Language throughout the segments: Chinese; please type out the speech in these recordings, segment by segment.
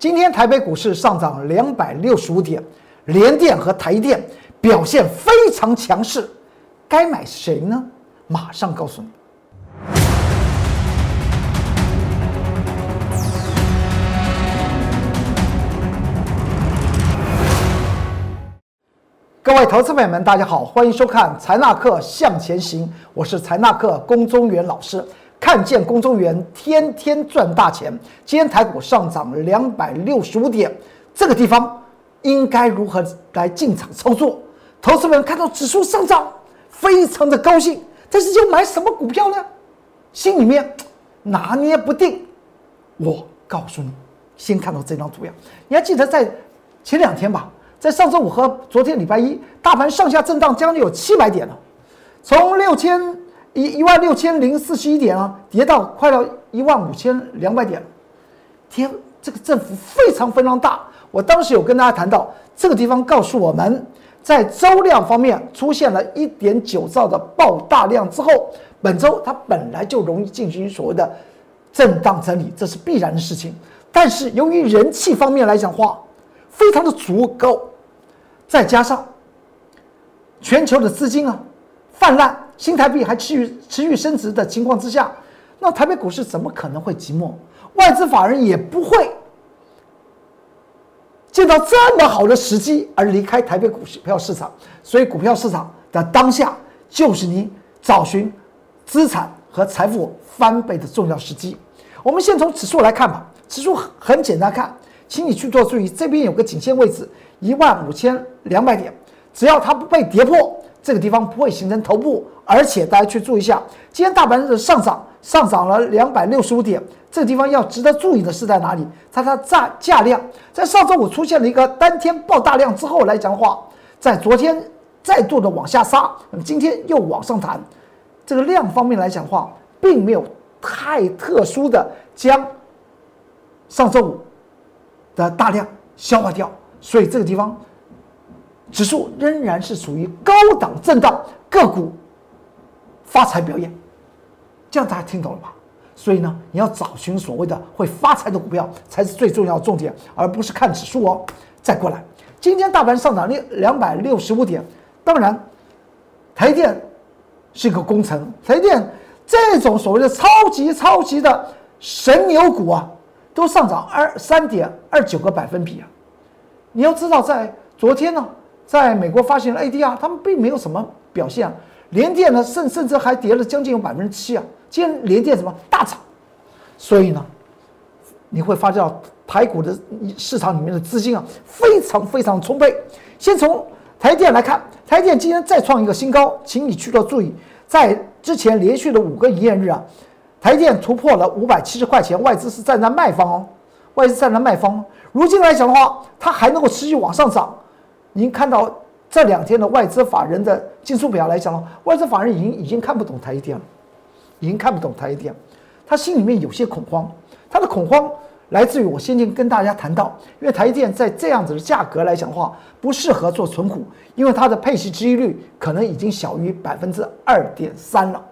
今天台北股市上涨两百六十五点，联电和台电表现非常强势，该买谁呢？马上告诉你。各位投资朋友们，大家好，欢迎收看财纳课向前行，我是财纳课龚中原老师。看见公中原天天赚大钱，今天台股上涨两百六十五点，这个地方应该如何来进场操作？投资们看到指数上涨，非常的高兴，但是要买什么股票呢？心里面拿捏不定。我告诉你，先看到这张图呀，你还记得在前两天吧？在上周五和昨天礼拜一，大盘上下震荡将近有七百点了，从六千一一万六千零四十一点啊，跌到快到一万五千两百点，天，这个振幅非常非常大。我当时有跟大家谈到，这个地方告诉我们，在周量方面出现了一点九兆的爆大量之后，本周它本来就容易进行所谓的震荡整理，这是必然的事情。但是由于人气方面来讲话，非常的足够。再加上全球的资金啊泛滥，新台币还持续持续升值的情况之下，那台北股市怎么可能会寂寞？外资法人也不会见到这么好的时机而离开台北股市票市场。所以，股票市场的当下就是你找寻资产和财富翻倍的重要时机。我们先从指数来看吧，指数很简单看，请你去做注意，这边有个颈线位置。一万五千两百点，只要它不被跌破，这个地方不会形成头部。而且大家去注意一下，今天大盘的上涨，上涨了两百六十五点，这个地方要值得注意的是在哪里？它的价价量在上周五出现了一个单天爆大量之后来讲的话，在昨天再度的往下杀，那么今天又往上弹，这个量方面来讲的话，并没有太特殊的将上周五的大量消化掉。所以这个地方，指数仍然是属于高档震荡，个股发财表演，这样大家听懂了吧？所以呢，你要找寻所谓的会发财的股票，才是最重要的重点，而不是看指数哦。再过来，今天大盘上涨两两百六十五点，当然，台电是一个工程，台电这种所谓的超级超级的神牛股啊，都上涨二三点二九个百分比啊。你要知道，在昨天呢，在美国发行了 ADR，他们并没有什么表现啊。联电呢，甚甚至还跌了将近有百分之七啊。今天联电什么大涨，所以呢，你会发现台股的市场里面的资金啊，非常非常充沛。先从台电来看，台电今天再创一个新高，请你去到注意，在之前连续的五个营业日啊，台电突破了五百七十块钱，外资是站在卖方哦，外资站在卖方。如今来讲的话，它还能够持续往上涨。您看到这两天的外资法人的进出表来讲，外资法人已经已经看不懂台积电了，已经看不懂台积电，他心里面有些恐慌。他的恐慌来自于我先前跟大家谈到，因为台积电在这样子的价格来讲的话，不适合做存股，因为它的配息收益率可能已经小于百分之二点三了。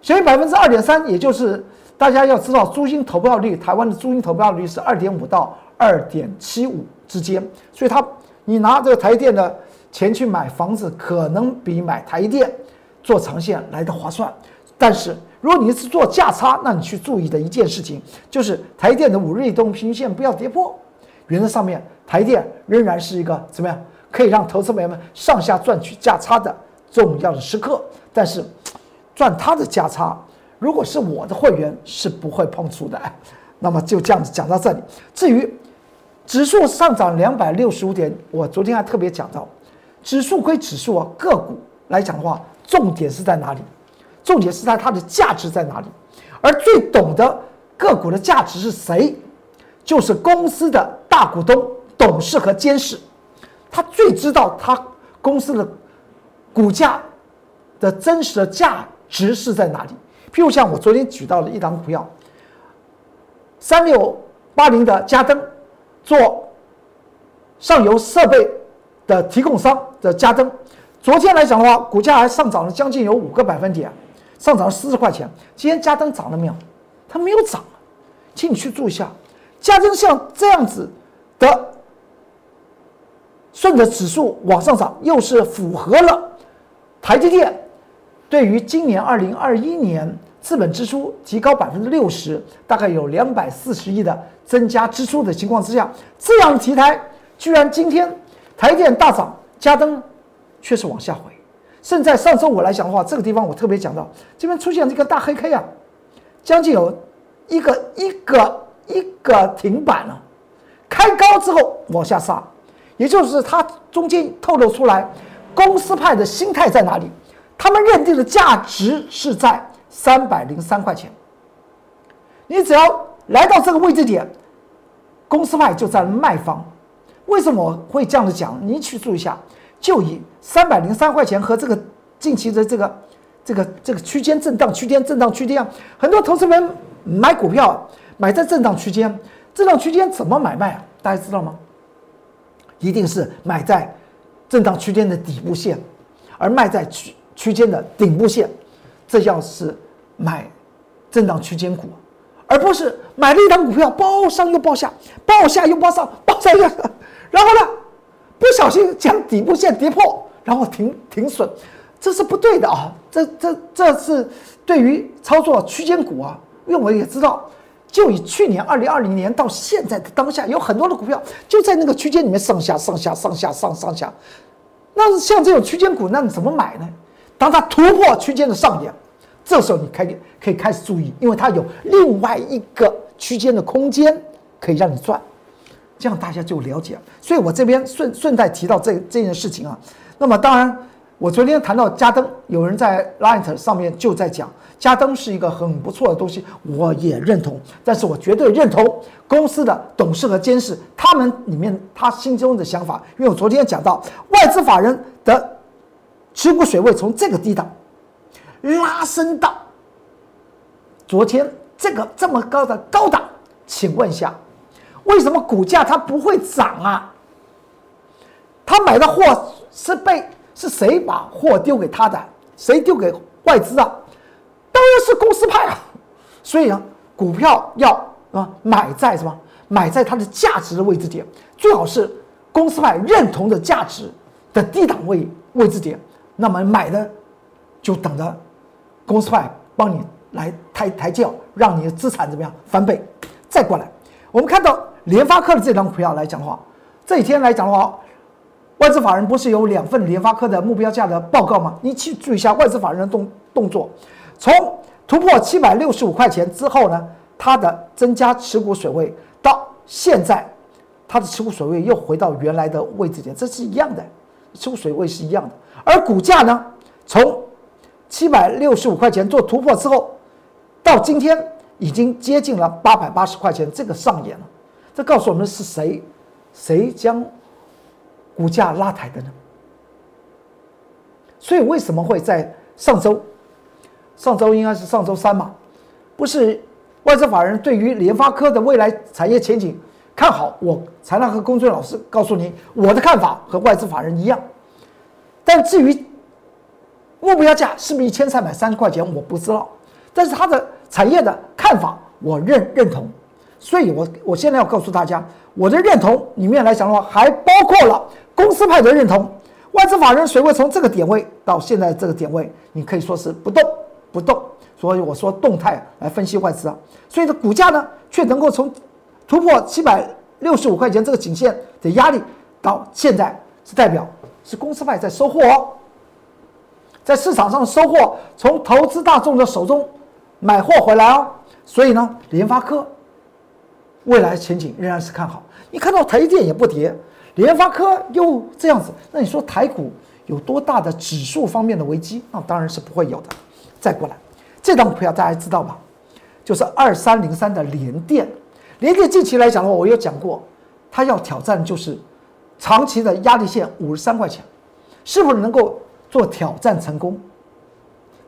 小于百分之二点三，也就是。大家要知道，租金投票率，台湾的租金投票率是二点五到二点七五之间，所以它你拿这个台电的钱去买房子，可能比买台电做长线来的划算。但是如果你是做价差，那你去注意的一件事情就是台电的五日移动平均线不要跌破。原则上面，台电仍然是一个怎么样可以让投资朋友们上下赚取价差的重要的时刻。但是赚它的价差。如果是我的会员是不会碰触的，那么就这样子讲到这里。至于指数上涨两百六十五点，我昨天还特别讲到，指数归指数啊，个股来讲的话，重点是在哪里？重点是在它的价值在哪里？而最懂得个股的价值是谁？就是公司的大股东、董事和监事，他最知道他公司的股价的真实的价值是在哪里。譬如像我昨天举到的一档股票，三六八零的嘉登，做上游设备的提供商的嘉登，昨天来讲的话，股价还上涨了将近有五个百分点，上涨了四十块钱。今天嘉登涨了没有？它没有涨，请你去注意一下，加增像这样子的，顺着指数往上涨，又是符合了台积电对于今年二零二一年资本支出提高百分之六十，大概有两百四十亿的增加支出的情况之下，这样的题材居然今天台电大涨，加登却是往下回。甚至上周五来讲的话，这个地方我特别讲到，这边出现这个大黑 K 啊，将近有一个一个一个停板了，开高之后往下杀，也就是它中间透露出来公司派的心态在哪里？他们认定的价值是在三百零三块钱，你只要来到这个位置点，公司派就在卖方。为什么我会这样子讲？你去注意一下。就以三百零三块钱和这个近期的这个这个这个区间震荡、区间震荡、区间，很多投资人买股票买在震荡区间，震荡区间怎么买卖啊？大家知道吗？一定是买在震荡区间的底部线，而卖在区区间的顶部线，这叫是买震荡区间股，而不是买了一档股票包上又包下，包下又包上，包上又，然后呢？不小心将底部线跌破，然后停停损，这是不对的啊！这这这是对于操作区间股啊，因为我也知道，就以去年二零二零年到现在的当下，有很多的股票就在那个区间里面上下上下上下上上下。那像这种区间股，那你怎么买呢？当它突破区间的上沿，这时候你开可以开始注意，因为它有另外一个区间的空间可以让你赚。这样大家就了解了，所以我这边顺顺带提到这这件事情啊。那么当然，我昨天谈到加登，有人在 Light 上面就在讲，加登是一个很不错的东西，我也认同。但是我绝对认同公司的董事和监事他们里面他心中的想法，因为我昨天讲到外资法人的持股水位从这个低档拉升到昨天这个这么高的高档，请问一下。为什么股价它不会涨啊？他买的货是被是谁把货丢给他的？谁丢给外资啊？当然是公司派啊！所以呢，股票要啊买在什么？买在它的价值的位置点，最好是公司派认同的价值的低档位位置点。那么买的就等着公司派帮你来抬抬轿，让你的资产怎么样翻倍？再过来，我们看到。联发科的这张股票来讲的话，这几天来讲的话，外资法人不是有两份联发科的目标价的报告吗？你去注意一下外资法人的动动作，从突破七百六十五块钱之后呢，它的增加持股水位到现在，它的持股水位又回到原来的位置点，这是一样的，持股水位是一样的。而股价呢，从七百六十五块钱做突破之后，到今天已经接近了八百八十块钱，这个上演了。这告诉我们是谁，谁将股价拉抬的呢？所以为什么会在上周？上周应该是上周三嘛？不是外资法人对于联发科的未来产业前景看好，我才能和龚俊老师告诉你我的看法和外资法人一样。但至于目标价是不是一千三百三十块钱，我不知道。但是它的产业的看法，我认认同。所以，我我现在要告诉大家，我的认同里面来讲的话，还包括了公司派的认同。外资法人水位从这个点位到现在这个点位，你可以说是不动不动。所以我说动态来分析外资啊。所以的股价呢，却能够从突破七百六十五块钱这个颈线的压力，到现在是代表是公司派在收获，哦在市场上收获，从投资大众的手中买货回来哦。所以呢，联发科。未来前景仍然是看好。你看到台积电也不跌，联发科又这样子，那你说台股有多大的指数方面的危机？那当然是不会有的。再过来，这张股票大家知道吧？就是二三零三的联电。联电近期来讲的话，我有讲过，它要挑战就是长期的压力线五十三块钱，是否能够做挑战成功？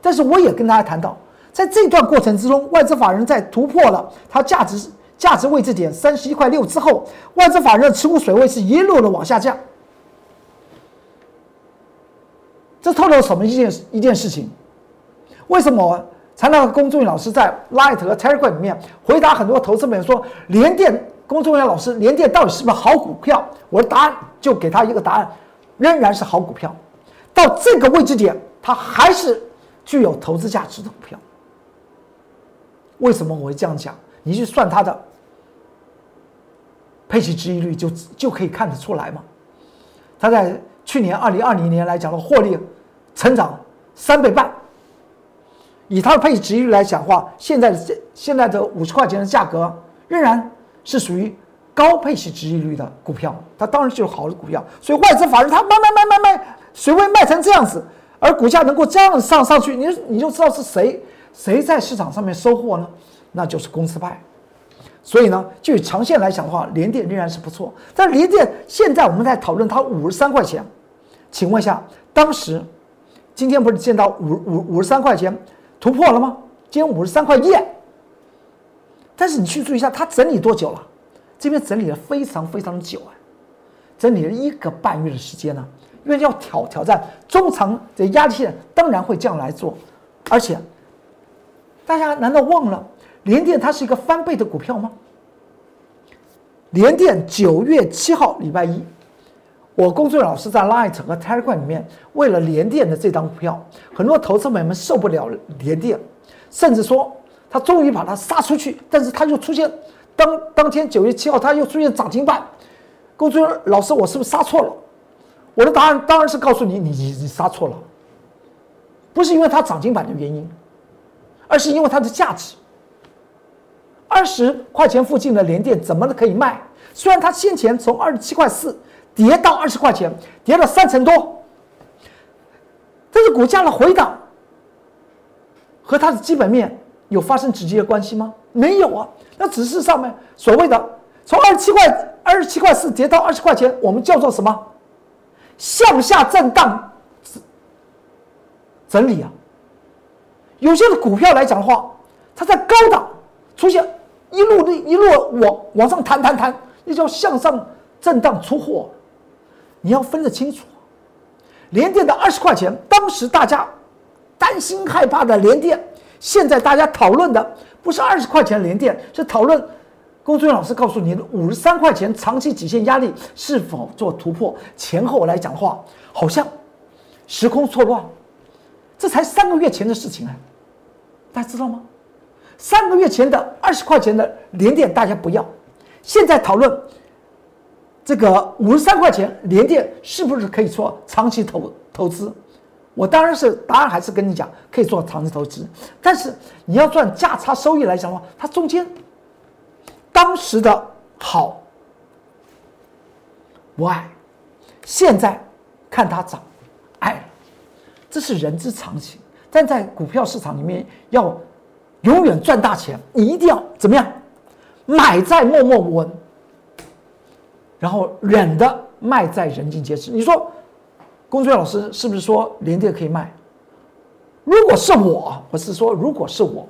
但是我也跟大家谈到，在这段过程之中，外资法人在突破了它价值。价值位置点三十一块六之后，外资法人的持股水位是一路的往下降。这透露什么一件一件事情？为什么才让公众老师在 Light 和 Telegram 里面回答很多投资人说，联电公众员老师，联电到底是不是好股票？我的答案就给他一个答案，仍然是好股票。到这个位置点，它还是具有投资价值的股票。为什么我会这样讲？你去算它的配息值益率，就就可以看得出来嘛。它在去年二零二零年来讲的获利成长三倍半，以它的配息值益率来讲的话，现在的现现在的五十块钱的价格仍然是属于高配息值益率的股票，它当然就是好的股票。所以外资法人他卖卖卖卖卖，谁会卖成这样子，而股价能够这样上上去，你你就知道是谁。谁在市场上面收获呢？那就是公司派。所以呢，就以长线来讲的话，联电仍然是不错。但联电现在我们在讨论它五十三块钱，请问一下，当时今天不是见到五五五十三块钱突破了吗？今天五十三块一。但是你去注意一下，它整理多久了？这边整理了非常非常久啊，整理了一个半月的时间呢。因为要挑挑战中长的压力线，当然会这样来做，而且。大家难道忘了联电它是一个翻倍的股票吗？联电九月七号礼拜一，我工作老师在 Light 和 Telegram 里面，为了联电的这张股票，很多投资朋友们受不了联电，甚至说他终于把它杀出去，但是他又出现当当天九月七号他又出现涨停板，工作老师我是不是杀错了？我的答案当然是告诉你，你你你杀错了，不是因为它涨停板的原因。而是因为它的价值，二十块钱附近的连电怎么可以卖？虽然它先前从二十七块四跌到二十块钱，跌了三成多，但是股价的回档和它的基本面有发生直接的关系吗？没有啊，那只是上面所谓的从二十七块二十七块四跌到二十块钱，我们叫做什么？向下震荡整理啊。有些的股票来讲的话，它在高档出现一路的一路往往上弹弹弹，那叫向上震荡出货，你要分得清楚。连电的二十块钱，当时大家担心害怕的连电，现在大家讨论的不是二十块钱连电，是讨论龚俊老师告诉你五十三块钱长期极限压力是否做突破。前后来讲话，好像时空错乱，这才三个月前的事情啊。大家知道吗？三个月前的二十块钱的连电，大家不要。现在讨论这个五十三块钱连电是不是可以做长期投投资？我当然是答案还是跟你讲，可以做长期投资。但是你要赚价差收益来讲的话，它中间当时的好不爱，现在看它涨，爱了，这是人之常情。但在股票市场里面，要永远赚大钱，你一定要怎么样？买在默默无闻，然后忍的卖在人尽皆知。你说，龚俊老师是不是说连跌可以卖？如果是我，我是说，如果是我，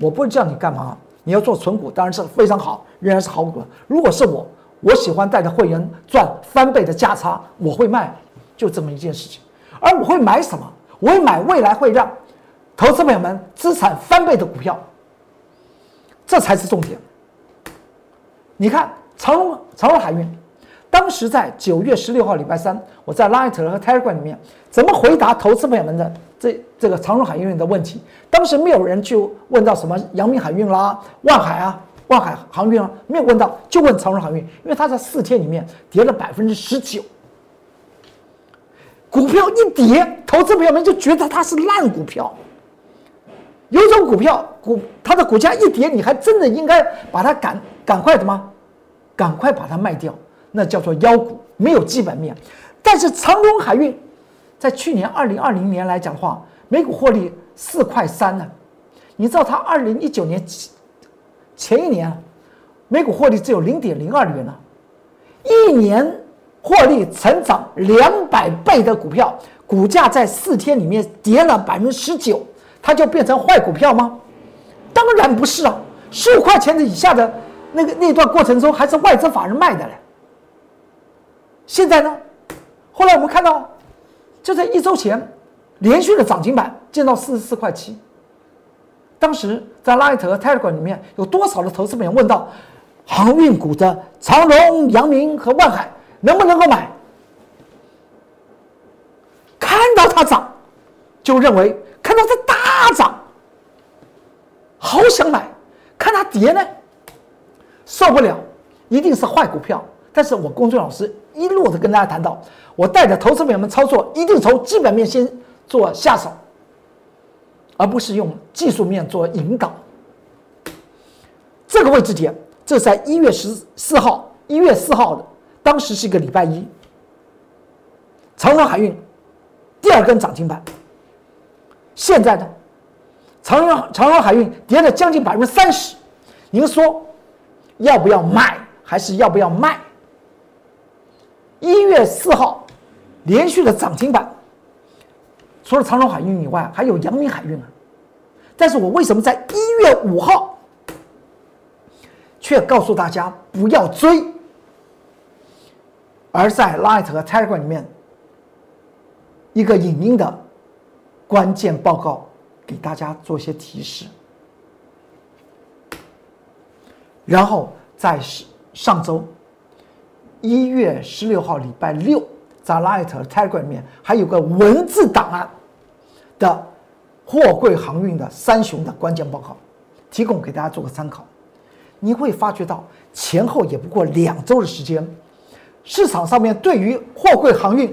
我不叫你干嘛？你要做存股，当然是非常好，仍然是好股。如果是我，我喜欢带着会员赚翻倍的价差，我会卖，就这么一件事情。而我会买什么？我会买未来会让投资朋友们资产翻倍的股票，这才是重点。你看长荣长荣海运，当时在九月十六号礼拜三，我在 Light 和 Telegram 里面怎么回答投资朋友们的这这个长荣海运的问题？当时没有人去问到什么阳明海运啦、万海啊、万海航运啊，没有问到，就问长荣海运，因为它在四天里面跌了百分之十九。股票一跌，投资朋友们就觉得它是烂股票。有种股票股它的股价一跌，你还真的应该把它赶赶快的吗？赶快把它卖掉，那叫做妖股，没有基本面。但是长荣海运在去年二零二零年来讲的话，每股获利四块三呢。你知道它二零一九年前一年每股获利只有零点零二元呢，一年。获利成长两百倍的股票，股价在四天里面跌了百分之十九，它就变成坏股票吗？当然不是啊！十五块钱的以下的那个那段过程中，还是外资法人卖的嘞。现在呢？后来我们看到，就在一周前，连续的涨停板见到四十四块七。当时在 Light 和 Telegram 里面有多少的投资朋友问到，航运股的长荣、阳明和万海能不能够买？看到它涨，就认为看到它大涨，好想买；看它跌呢，受不了，一定是坏股票。但是我公众老师一路的跟大家谈到，我带着投资朋友们操作，一定从基本面先做下手，而不是用技术面做引导。这个位置点，这在一月十四号，一月四号的，当时是一个礼拜一。长荣海运第二根涨停板，现在呢，长荣长荣海运跌了将近百分之三十，您说要不要买，还是要不要卖？一月四号连续的涨停板，除了长荣海运以外，还有阳明海运啊。但是我为什么在一月五号？却告诉大家不要追，而在 Light 和 Telegram 里面一个影音的关键报告，给大家做些提示。然后在上周一月十六号礼拜六，在 Light Telegram 里面还有个文字档案的货柜航运的三雄的关键报告，提供给大家做个参考。你会发觉到前后也不过两周的时间，市场上面对于货柜航运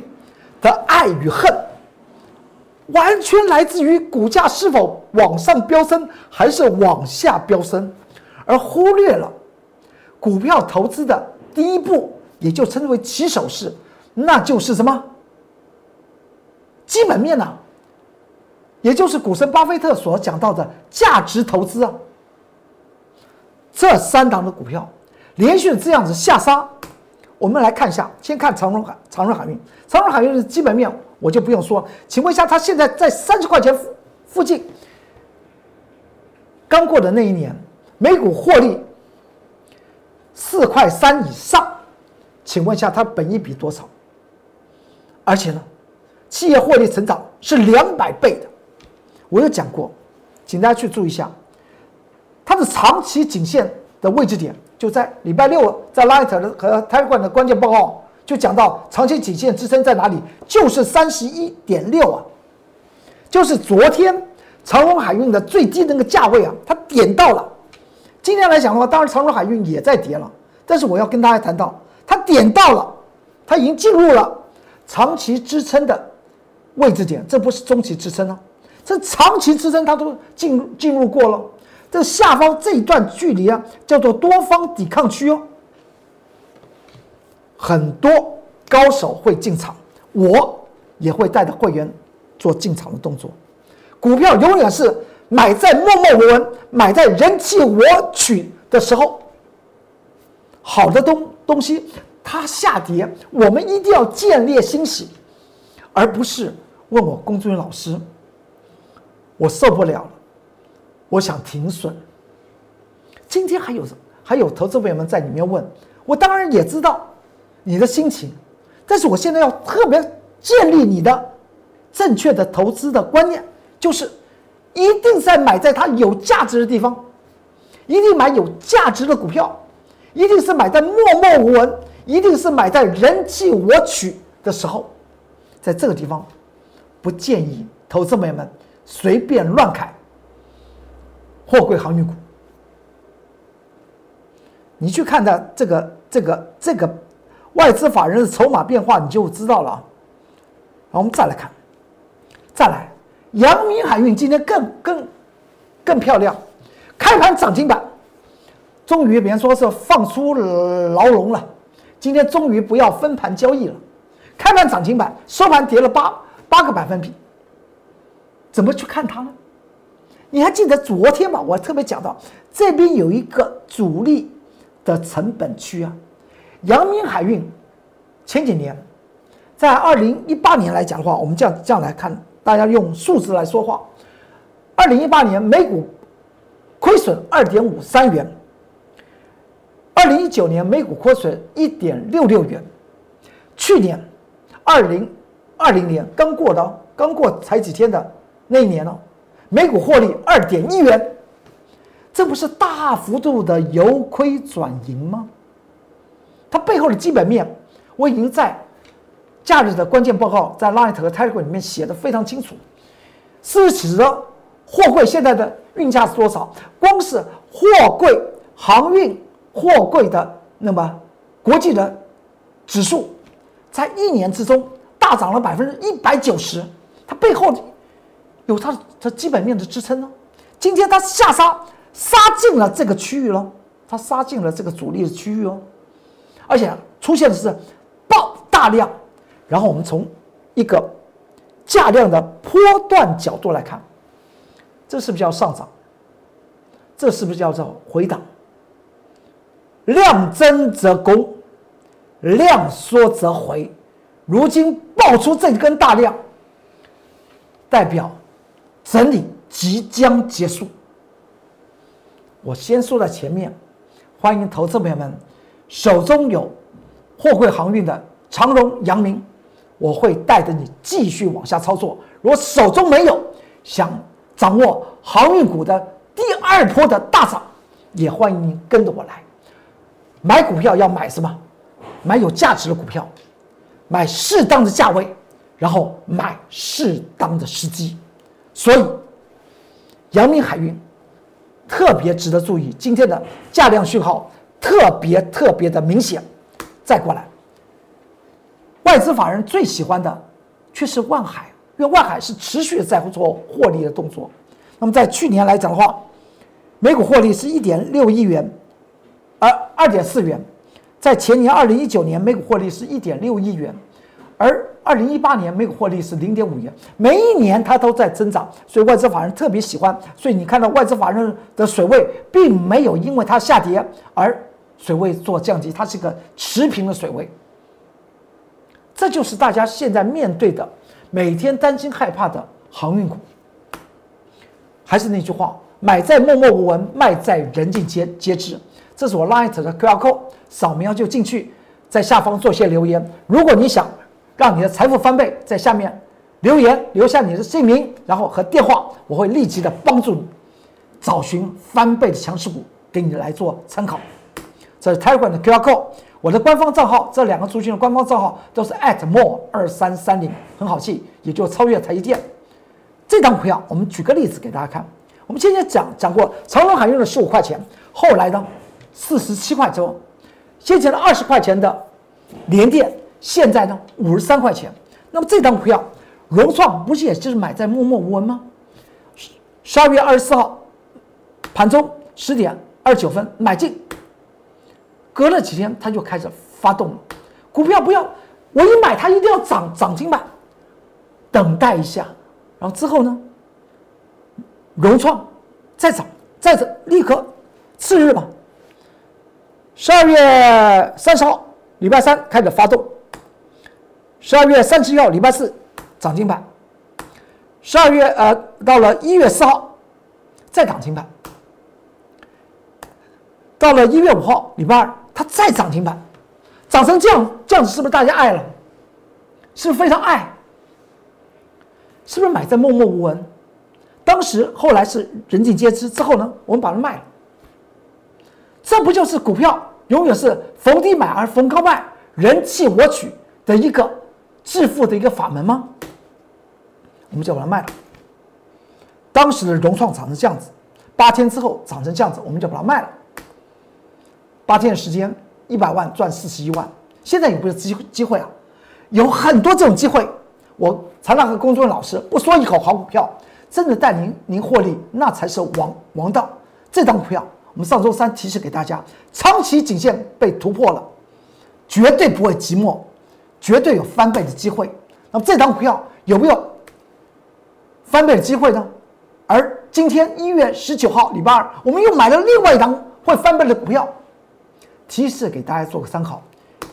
的爱与恨，完全来自于股价是否往上飙升还是往下飙升，而忽略了股票投资的第一步，也就称之为起手式，那就是什么？基本面呢？也就是股神巴菲特所讲到的价值投资啊。这三档的股票连续这样子下杀，我们来看一下，先看长荣海长荣海运，长荣海运的基本面我就不用说，请问一下，它现在在三十块钱附附近，刚过的那一年，每股获利四块三以上，请问一下它本益比多少？而且呢，企业获利成长是两百倍的，我有讲过，请大家去注意一下。它的长期颈线的位置点就在礼拜六，在 Light 的和 Telegram 的关键报告就讲到长期颈线支撑在哪里，就是三十一点六啊，就是昨天长荣海运的最低那个价位啊，它点到了。今天来讲的话，当然长荣海运也在跌了，但是我要跟大家谈到，它点到了，它已经进入了长期支撑的位置点，这不是中期支撑啊，这长期支撑它都进进入过了。这下方这一段距离啊，叫做多方抵抗区哦。很多高手会进场，我也会带着会员做进场的动作。股票永远是买在默默无闻、买在人气我取的时候。好的东东西它下跌，我们一定要建立欣喜，而不是问我龚俊老师，我受不了了。我想停损。今天还有还有投资朋友们在里面问我，当然也知道你的心情，但是我现在要特别建立你的正确的投资的观念，就是一定在买在它有价值的地方，一定买有价值的股票，一定是买在默默无闻，一定是买在人气我取的时候，在这个地方不建议投资朋友们随便乱砍。货柜航运股，你去看它这个这个这个外资法人的筹码变化，你就知道了。我们再来看，再来，阳明海运今天更更更漂亮，开盘涨停板，终于别人说是放出牢笼了，今天终于不要分盘交易了，开盘涨停板，收盘跌了八八个百分比，怎么去看它呢？你还记得昨天吗？我特别讲到这边有一个主力的成本区啊，阳明海运前几年，在二零一八年来讲的话，我们这样这样来看，大家用数字来说话，二零一八年每股亏损二点五三元，二零一九年每股亏损一点六六元，去年二零二零年刚过的刚过才几天的那一年呢？每股获利二点一元，这不是大幅度的由亏转盈吗？它背后的基本面，我已经在假日的关键报告在 Light 和 t e l e g r a 里面写的非常清楚。四十的货柜现在的运价是多少？光是货柜航运货柜的那么国际的指数，在一年之中大涨了百分之一百九十，它背后有它的基本面的支撑呢。今天它下杀。杀进了这个区域了，它杀进了这个主力的区域哦，而且出现的是爆大量，然后我们从一个价量的波段角度来看，这是不是叫上涨？这是不是叫做回档？量增则攻，量缩则回。如今爆出这根大量，代表整理即将结束。我先说在前面，欢迎投资朋友们手中有货柜航运的长荣、阳明，我会带着你继续往下操作。如果手中没有，想掌握航运股的第二波的大涨，也欢迎您跟着我来。买股票要买什么？买有价值的股票，买适当的价位，然后买适当的时机。所以，阳明海运。特别值得注意，今天的价量讯号特别特别的明显。再过来，外资法人最喜欢的却是万海，因为万海是持续在做获利的动作。那么在去年来讲的话，每股获利是一点六亿元，二点四元，在前年二零一九年每股获利是一点六亿元，而。二零一八年每股获利是零点五元，每一年它都在增长，所以外资法人特别喜欢。所以你看到外资法人的水位并没有因为它下跌而水位做降低，它是一个持平的水位。这就是大家现在面对的每天担心害怕的航运股。还是那句话，买在默默无闻，卖在人尽皆皆知。这是我 Light 的 QR code，扫描就进去，在下方做些留言。如果你想。让你的财富翻倍，在下面留言留下你的姓名，然后和电话，我会立即的帮助你找寻翻倍的强势股，给你来做参考。这是 Telegram 的 QR code，我的官方账号，这两个族群的官方账号都是 @more 二三三零，很好记，也就超越台积电。这张股票，我们举个例子给大家看。我们今天讲讲过，长荣海运的十五块钱，后来呢四十七块多，先前的二十块钱的联电。现在呢，五十三块钱。那么这张股票，融创不是也就是买在默默无闻吗？十二月二十四号盘中十点二十九分买进，隔了几天它就开始发动了。股票不要，我一买它一定要涨涨停板，等待一下，然后之后呢，融创再涨再涨，立刻次日吧，十二月三十号礼拜三开始发动。十二月三十一号，礼拜四，涨停板。十二月呃，到了一月四号，再涨停板。到了一月五号，礼拜二，它再涨停板，涨成这样，这样子是不是大家爱了？是不是非常爱？是不是买在默默无闻？当时后来是人尽皆知，之后呢，我们把它卖了。这不就是股票永远是逢低买而逢高卖，人气我取的一个？致富的一个法门吗？我们就把它卖了。当时的融创涨成这样子，八天之后涨成这样子，我们就把它卖了。八天的时间，一百万赚四十一万。现在有没有机机会啊？有很多这种机会。我常常和公众老师不说一口好股票，真的带您您获利，那才是王王道。这张股票，我们上周三提示给大家，长期颈线被突破了，绝对不会寂寞。绝对有翻倍的机会。那么这张股票有没有翻倍的机会呢？而今天一月十九号，礼拜二，我们又买了另外一张会翻倍的股票，提示给大家做个参考。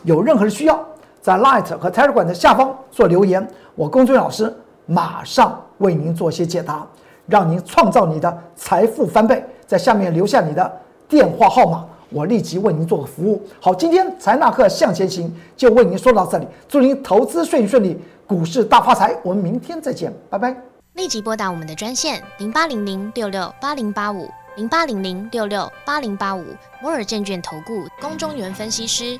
有任何的需要，在 Light 和 Telegram 的下方做留言，我龚俊老师马上为您做一些解答，让您创造你的财富翻倍。在下面留下你的电话号码。我立即为您做个服务。好，今天财纳克向前行就为您说到这里，祝您投资顺顺利，股市大发财。我们明天再见，拜拜。立即拨打我们的专线零八零零六六八零八五。零八零零六六八零八五摩尔证券投顾龚中原分析师。